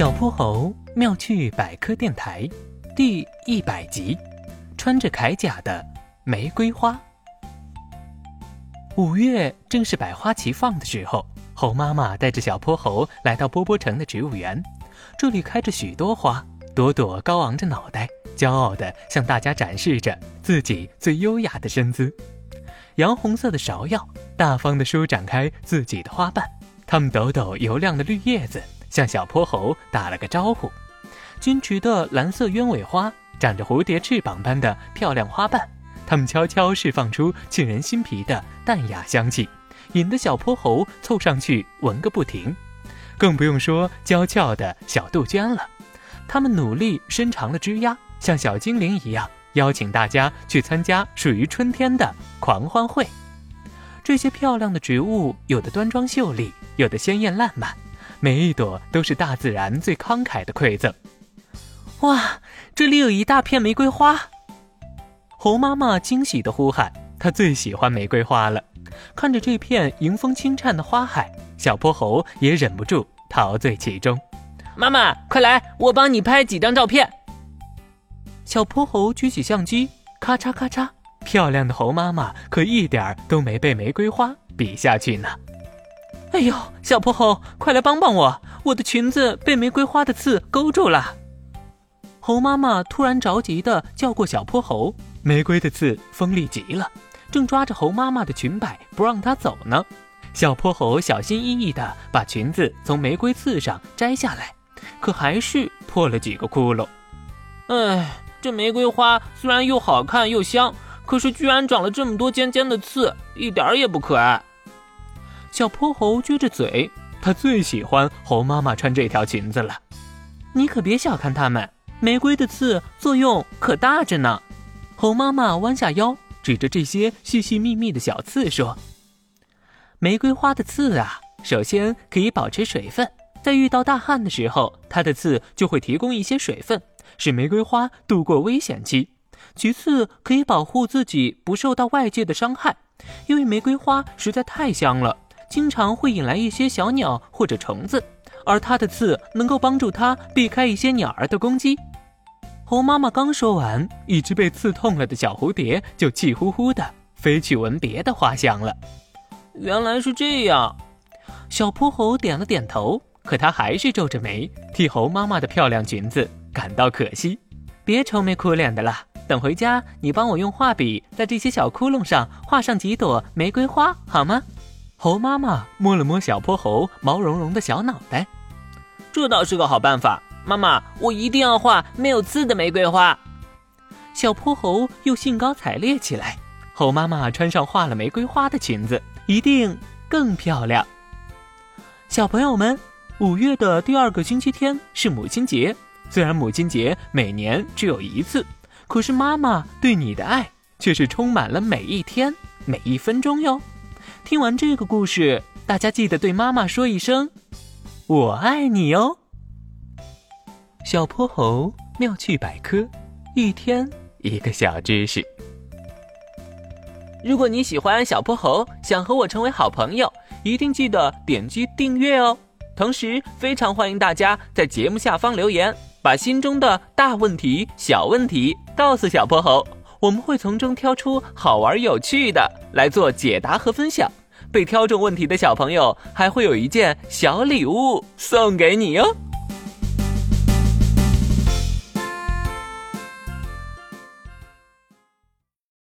小泼猴妙趣百科电台第一百集：穿着铠甲的玫瑰花。五月正是百花齐放的时候，猴妈妈带着小泼猴来到波波城的植物园。这里开着许多花，朵朵高昂着脑袋，骄傲地向大家展示着自己最优雅的身姿。洋红色的芍药大方地舒展开自己的花瓣，它们抖抖油亮的绿叶子。向小泼猴打了个招呼，矜持的蓝色鸢尾花长着蝴蝶翅膀般的漂亮花瓣，它们悄悄释放出沁人心脾的淡雅香气，引得小泼猴凑上去闻个不停。更不用说娇俏的小杜鹃了，它们努力伸长了枝丫，像小精灵一样邀请大家去参加属于春天的狂欢会。这些漂亮的植物，有的端庄秀丽，有的鲜艳烂漫。每一朵都是大自然最慷慨的馈赠。哇，这里有一大片玫瑰花！猴妈妈惊喜地呼喊：“她最喜欢玫瑰花了。”看着这片迎风轻颤的花海，小泼猴也忍不住陶醉其中。妈妈，快来，我帮你拍几张照片。小泼猴举起相机，咔嚓咔嚓，漂亮的猴妈妈可一点儿都没被玫瑰花比下去呢。哎呦，小泼猴，快来帮帮我！我的裙子被玫瑰花的刺勾住了。猴妈妈突然着急地叫过小泼猴，玫瑰的刺锋利极了，正抓着猴妈妈的裙摆不让她走呢。小泼猴小心翼翼地把裙子从玫瑰刺上摘下来，可还是破了几个窟窿。哎，这玫瑰花虽然又好看又香，可是居然长了这么多尖尖的刺，一点也不可爱。小泼猴撅着嘴，他最喜欢猴妈妈穿这条裙子了。你可别小看它们，玫瑰的刺作用可大着呢。猴妈妈弯下腰，指着这些细细密密的小刺说：“玫瑰花的刺啊，首先可以保持水分，在遇到大旱的时候，它的刺就会提供一些水分，使玫瑰花度过危险期。其次，可以保护自己不受到外界的伤害，因为玫瑰花实在太香了。”经常会引来一些小鸟或者虫子，而它的刺能够帮助它避开一些鸟儿的攻击。猴妈妈刚说完，一只被刺痛了的小蝴蝶就气呼呼的飞去闻别的花香了。原来是这样，小泼猴点了点头，可他还是皱着眉，替猴妈妈的漂亮裙子感到可惜。别愁眉苦脸的了，等回家你帮我用画笔在这些小窟窿上画上几朵玫瑰花，好吗？猴妈妈摸了摸小泼猴毛茸茸的小脑袋，这倒是个好办法。妈妈，我一定要画没有刺的玫瑰花。小泼猴又兴高采烈起来。猴妈妈穿上画了玫瑰花的裙子，一定更漂亮。小朋友们，五月的第二个星期天是母亲节。虽然母亲节每年只有一次，可是妈妈对你的爱却是充满了每一天、每一分钟哟。听完这个故事，大家记得对妈妈说一声“我爱你”哦。小泼猴妙趣百科，一天一个小知识。如果你喜欢小泼猴，想和我成为好朋友，一定记得点击订阅哦。同时，非常欢迎大家在节目下方留言，把心中的大问题、小问题告诉小泼猴。我们会从中挑出好玩有趣的来做解答和分享，被挑中问题的小朋友还会有一件小礼物送给你哟。